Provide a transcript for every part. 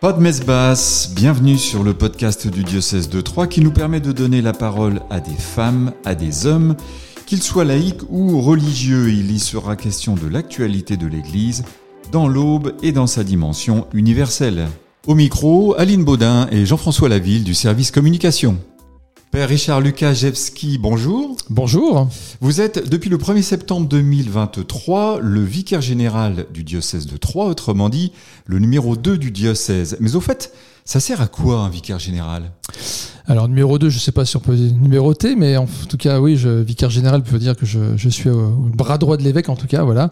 Pas de messe basse, bienvenue sur le podcast du diocèse de Troyes qui nous permet de donner la parole à des femmes, à des hommes, qu'ils soient laïcs ou religieux. Il y sera question de l'actualité de l'Église dans l'aube et dans sa dimension universelle. Au micro, Aline Baudin et Jean-François Laville du service communication. Père Richard Lukaszewski, bonjour. Bonjour. Vous êtes depuis le 1er septembre 2023 le vicaire général du diocèse de Troyes, autrement dit le numéro 2 du diocèse. Mais au fait, ça sert à quoi un vicaire général? Alors numéro 2, je ne sais pas si on peut numéroter, mais en tout cas oui, je, vicaire général peut dire que je, je suis au bras droit de l'évêque en tout cas, voilà.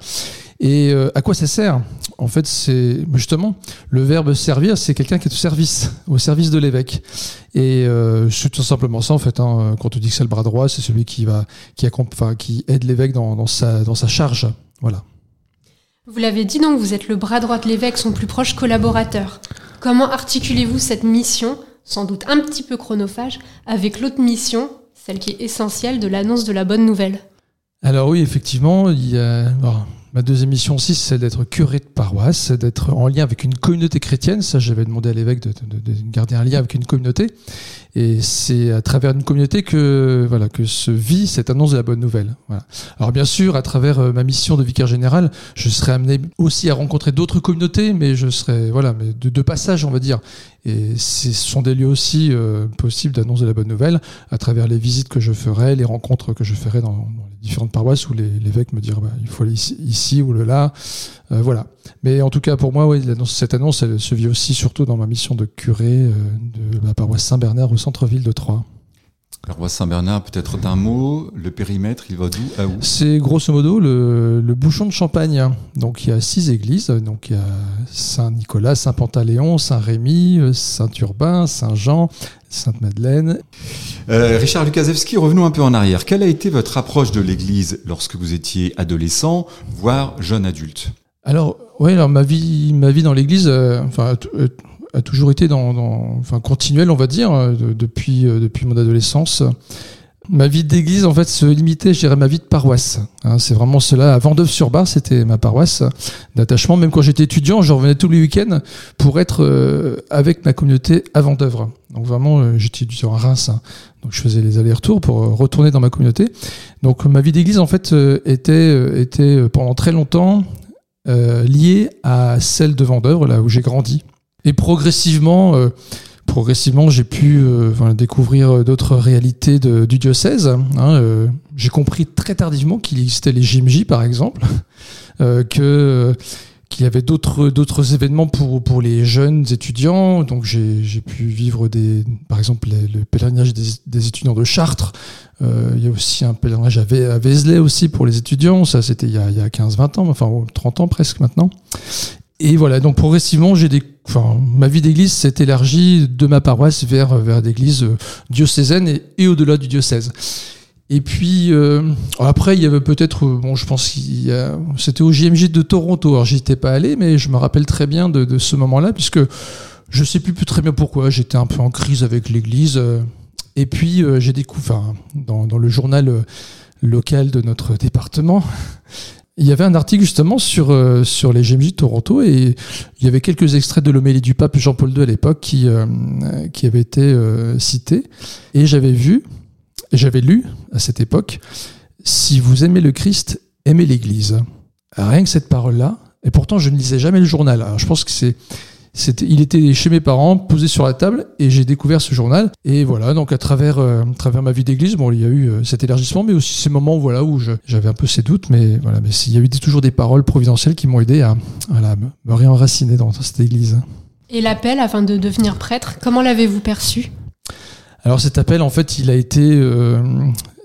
Et euh, à quoi ça sert? En fait, c'est justement le verbe servir, c'est quelqu'un qui est au service, au service de l'évêque. Et euh, c'est tout simplement ça en fait. Hein. Quand on dit que c'est le bras droit, c'est celui qui va, qui, enfin, qui aide l'évêque dans, dans, sa, dans sa charge. Voilà. Vous l'avez dit donc, vous êtes le bras droit de l'évêque, son plus proche collaborateur. Comment articulez-vous cette mission, sans doute un petit peu chronophage, avec l'autre mission, celle qui est essentielle de l'annonce de la bonne nouvelle? Alors oui, effectivement, il y a Ma deuxième mission aussi, c'est d'être curé de paroisse, d'être en lien avec une communauté chrétienne. Ça, j'avais demandé à l'évêque de, garder un lien avec une communauté. Et c'est à travers une communauté que voilà que se vit cette annonce de la bonne nouvelle. Alors bien sûr, à travers euh, ma mission de vicaire général, je serai amené aussi à rencontrer d'autres communautés, mais je serai voilà, mais de, passage, on va dire. Et ce sont des lieux aussi euh, possibles d'annoncer la bonne nouvelle à travers les visites que je ferai, les rencontres que je ferai dans, les différentes paroisses où l'évêque me dira bah, il faut aller ici, ou là. Euh, voilà. Mais en tout cas, pour moi, cette annonce, elle se vit aussi surtout dans ma mission de curé de la paroisse Saint-Bernard centre-ville de Troyes. La paroisse Saint-Bernard, peut-être d'un mot, le périmètre, il va d'où à où? C'est grosso modo le, bouchon de Champagne. Donc il y a six églises. Donc il y a Saint-Nicolas, Saint-Pantaléon, Saint-Rémy, Saint-Urbain, Saint-Jean, Sainte-Madeleine. Euh, Richard Lukaszewski, revenons un peu en arrière. Quelle a été votre approche de l'Église lorsque vous étiez adolescent, voire jeune adulte? Alors, oui, alors ma vie, ma vie dans l'Église, euh, enfin, euh, a toujours été dans, enfin, continuelle, on va dire, depuis, depuis mon adolescence. Ma vie d'église, en fait, se limitait, je dirais, ma vie de paroisse. Hein, c'est vraiment cela. À Vendeuve-sur-Bar, c'était ma paroisse d'attachement. Même quand j'étais étudiant, je revenais tous les week-ends pour être euh, avec ma communauté à Vendœuvre. Donc vraiment, euh, j'étais étudiant à Reims. Hein. Donc je faisais les allers-retours pour euh, retourner dans ma communauté. Donc ma vie d'église, en fait, était, était pendant très longtemps liée à celle de Vendœuvre, là où j'ai grandi. Et progressivement, progressivement, j'ai pu euh, découvrir d'autres réalités du diocèse. Hein, euh, j'ai compris très tardivement qu'il existait les JMJ, par exemple, euh, que qu'il y avait d'autres d'autres événements pour pour les jeunes étudiants. Donc j'ai pu vivre des, par exemple, le pèlerinage des, étudiants de Chartres. il y a aussi un pèlerinage à, Vézelay aussi pour les étudiants. Ça, c'était il y a, il y a 15-20 ans, enfin 30 ans presque maintenant. Et voilà, donc progressivement, j'ai des, enfin, ma vie d'église s'est élargie de ma paroisse vers vers l'église euh, diocésaine et, au-delà du diocèse. Et puis euh, après, il y avait peut-être, euh, bon, je pense qu'il c'était au JMJ de Toronto. Alors j'y étais pas allé, mais je me rappelle très bien de, ce moment-là, puisque je sais plus, très bien pourquoi. J'étais un peu en crise avec l'Église. et puis j'ai découvert, dans, dans le journal local de notre département, il y avait un article justement sur, euh, sur les GMJ de Toronto et il y avait quelques extraits de l'homélie du pape Jean-Paul II à l'époque qui, euh, qui avaient été euh, cités. Et j'avais vu, j'avais lu à cette époque, si vous aimez le Christ, aimez l'Église. Rien que cette parole-là, et pourtant je ne lisais jamais le journal. Je pense que c'est il était chez mes parents, posé sur la table, et j'ai découvert ce journal. Et voilà, donc à travers, euh, à travers ma vie d'église, bon, il y a eu euh, cet élargissement, mais aussi ces moments, voilà, où j'avais un peu ces doutes, mais voilà, mais il y a eu toujours des paroles providentielles qui m'ont aidé à, me réenraciner dans cette église. Et l'appel afin de devenir prêtre, comment l'avez-vous perçu? Alors cet appel, en fait, il a été, euh,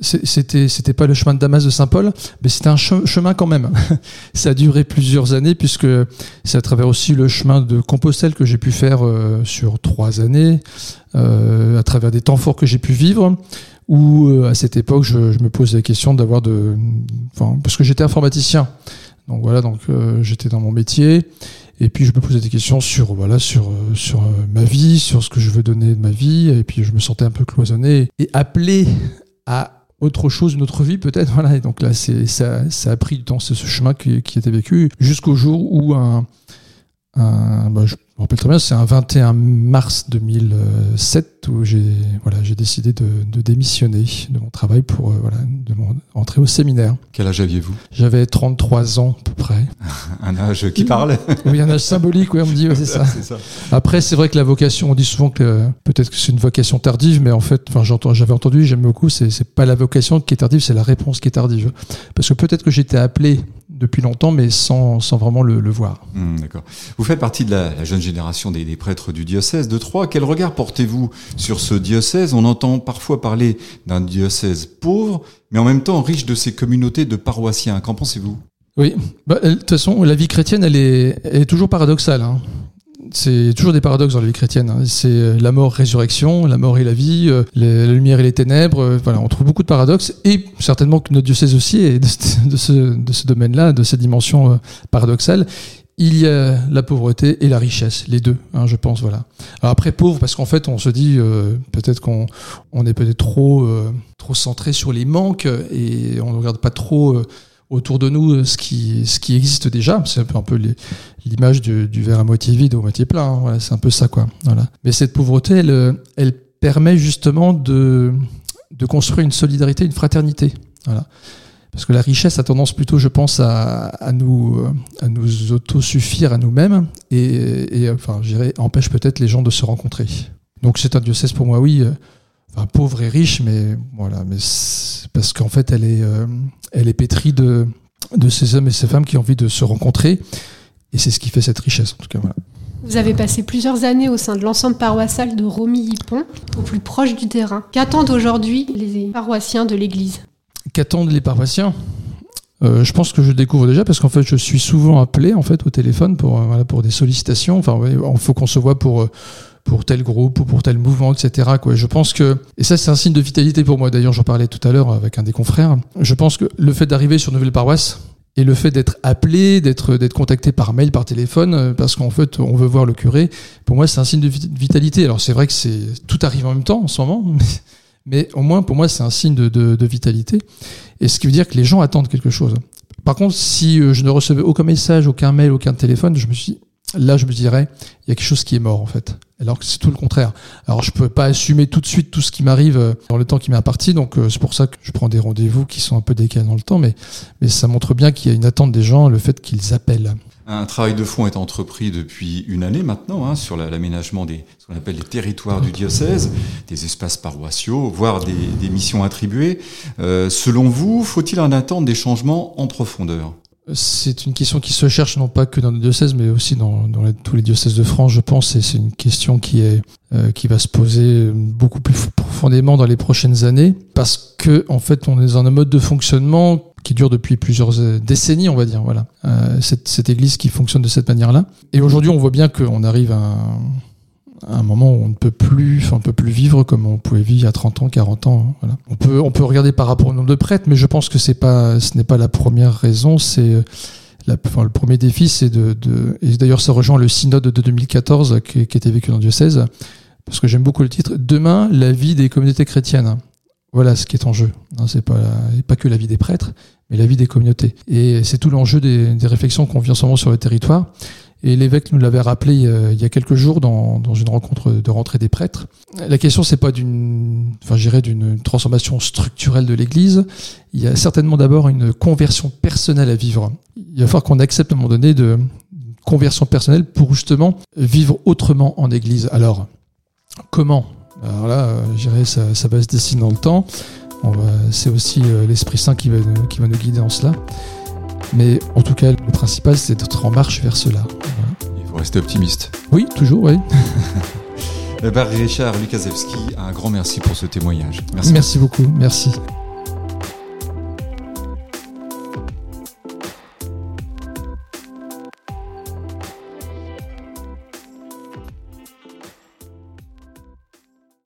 c'était, c'était pas le chemin de Damas de Saint-Paul, mais c'était un chemin quand même. ça a duré plusieurs années puisque c'est à travers aussi le chemin de Compostelle que j'ai pu faire euh, sur trois années, euh, à travers des temps forts que j'ai pu vivre. Où à cette époque, je, je me posais la question d'avoir de, enfin, parce que j'étais informaticien. Donc voilà, donc j'étais dans mon métier et puis je me posais des questions sur voilà sur euh, sur euh, ma vie, sur ce que je veux donner de ma vie. Et puis je me sentais un peu cloisonné et appelé à autre chose, une autre vie peut-être. Voilà. Et donc là, c'est ça, ça a pris du temps, c'est ce chemin qui, qui était vécu jusqu'au jour où un, un bah, Je me rappelle très bien, c'est un 21 mars 2007 où j'ai voilà, j'ai décidé de, de, démissionner de mon travail pour euh, voilà, de mon, entrer au séminaire. Quel âge aviez-vous? J'avais 33 ans à peu près. un âge qui parle Oui, un âge symbolique, oui, on me dit, c'est ça. ça. Après, c'est vrai que la vocation, on dit souvent que peut-être que c'est une vocation tardive, mais en fait, enfin, j'avais entendu, j'aime beaucoup, c'est pas la vocation qui est tardive, c'est la réponse qui est tardive. Parce que peut-être que j'étais appelé depuis longtemps, mais sans, sans vraiment le, le voir. Mmh, D'accord. Vous faites partie de la, la jeune génération des, des, prêtres du diocèse de Troyes. Quel regard portez-vous sur ce diocèse? On entend parfois parler d'un diocèse pauvre, mais en même temps riche de ses communautés de paroissiens. Qu'en pensez-vous? Oui, bah, de toute façon, la vie chrétienne, elle est, elle est toujours paradoxale. Hein c'est toujours des paradoxes dans la vie chrétienne. Hein. C'est la mort, résurrection, la mort et la vie, euh, la lumière et les ténèbres. Euh, voilà, on trouve beaucoup de paradoxes et certainement que notre diocèse aussi est de, ce, domaine-là, de cette dimension euh, paradoxale. Il y a la pauvreté et la richesse, les deux, hein, je pense. Voilà. Après pauvre, parce qu'en fait, on se dit peut-être qu'on on est peut-être trop trop centré sur les manques et on ne regarde pas trop autour de nous euh, ce qui, ce qui existe déjà. C'est un peu, l'image du, du, verre à moitié vide ou à moitié plein. C'est un peu ça, quoi. Voilà. Mais cette pauvreté, elle, elle permet justement de, de construire une solidarité, une fraternité. Voilà. Parce que la richesse a tendance plutôt, je pense, à, nous, à nous autosuffire à nous-mêmes et, enfin, empêche peut-être les gens de se rencontrer. Donc c'est un diocèse pour moi, oui, euh, enfin, pauvre et riche, mais voilà, mais parce qu'en fait, elle est, euh, elle est pétrie de, de ces hommes et ces femmes qui ont envie de se rencontrer, et c'est ce qui fait cette richesse, en tout cas. Voilà. Vous avez passé plusieurs années au sein de l'ensemble paroissial de Romilly-Pont, au plus proche du terrain. Qu'attendent aujourd'hui les paroissiens de l'Église? Qu'attendent les paroissiens? Euh, je pense que je découvre déjà parce qu'en fait je suis souvent appelé en fait au téléphone pour euh, voilà, pour des sollicitations. Enfin, il faut qu'on se voit pour euh, pour tel groupe ou pour tel mouvement, etc. Quoi. Je pense que, et ça c'est un signe de vitalité pour moi, d'ailleurs j'en parlais tout à l'heure avec un des confrères, je pense que le fait d'arriver sur Nouvelle Paroisse, et le fait d'être appelé, d'être contacté par mail, par téléphone, euh, parce qu'en fait on veut voir le curé, pour moi c'est un signe de vitalité. Alors c'est vrai que c'est tout arrive en même temps en ce moment, mais, au moins pour moi c'est un signe de, de, de, vitalité. Et ce qui veut dire que les gens attendent quelque chose. Par contre, si euh, je ne recevais aucun message, aucun mail, aucun téléphone, je me suis là je me dirais il y a quelque chose qui est mort en fait. Alors que c'est tout le contraire. Alors je peux pas assumer tout de suite tout ce qui m'arrive euh, dans le temps qui m'est imparti. Donc euh, c'est pour ça que je prends des rendez-vous qui sont un peu décalés dans le temps. Mais mais ça montre bien qu'il y a une attente des gens le fait qu'ils appellent. Un travail de fond est entrepris depuis une année maintenant hein, sur l'aménagement des ce qu'on appelle les territoires du diocèse, des espaces paroissiaux, voire des, missions attribuées. Euh, selon vous, faut-il en attendre des changements en profondeur? C'est une question qui se cherche non pas que dans le diocèse, mais aussi dans, les, tous les diocèses de France, je pense. Et c'est une question qui est euh, qui va se poser beaucoup plus profondément dans les prochaines années, parce que en fait, on est dans un mode de fonctionnement qui dure depuis plusieurs euh, décennies, on va dire. Voilà, euh, cette, cette Église qui fonctionne de cette manière-là. Et aujourd'hui, on voit bien qu'on arrive à à un moment où on ne peut plus, on peut plus vivre comme on pouvait vivre il y a 30 ans, 40 ans. Hein. On peut, on peut regarder par rapport au nombre de prêtres, mais je pense que c'est pas, ce n'est pas la première raison. C'est la, enfin, le premier défi, c'est de, et d'ailleurs ça rejoint le synode de 2014 qui, qui était vécu dans le diocèse, parce que j'aime beaucoup le titre. Demain, la vie des communautés chrétiennes. Voilà ce qui est en jeu. Non, c'est pas, pas que la vie des prêtres, mais la vie des communautés. Et c'est tout l'enjeu des, des réflexions qu'on vit en ce moment sur le territoire. Et l'évêque nous l'avait rappelé euh, il y a quelques jours dans, dans, une rencontre de rentrée des prêtres. La question, c'est pas d'une, enfin, j'irais d'une transformation structurelle de l'Église. Il y a certainement d'abord une conversion personnelle à vivre. Il va falloir qu'on accepte à un moment donné de conversion personnelle pour justement vivre autrement en Église. Alors, comment? Alors là, euh, je dirais, ça, ça va se dessiner dans le temps. C'est aussi euh, l'Esprit Saint qui va, qui va nous guider en cela. Mais en tout cas, le principal, c'est d'être en marche vers cela. Voilà. Il faut rester optimiste. Oui, toujours, oui. Richard Lukaszewski, un grand merci pour ce témoignage. Merci, merci beaucoup. Merci.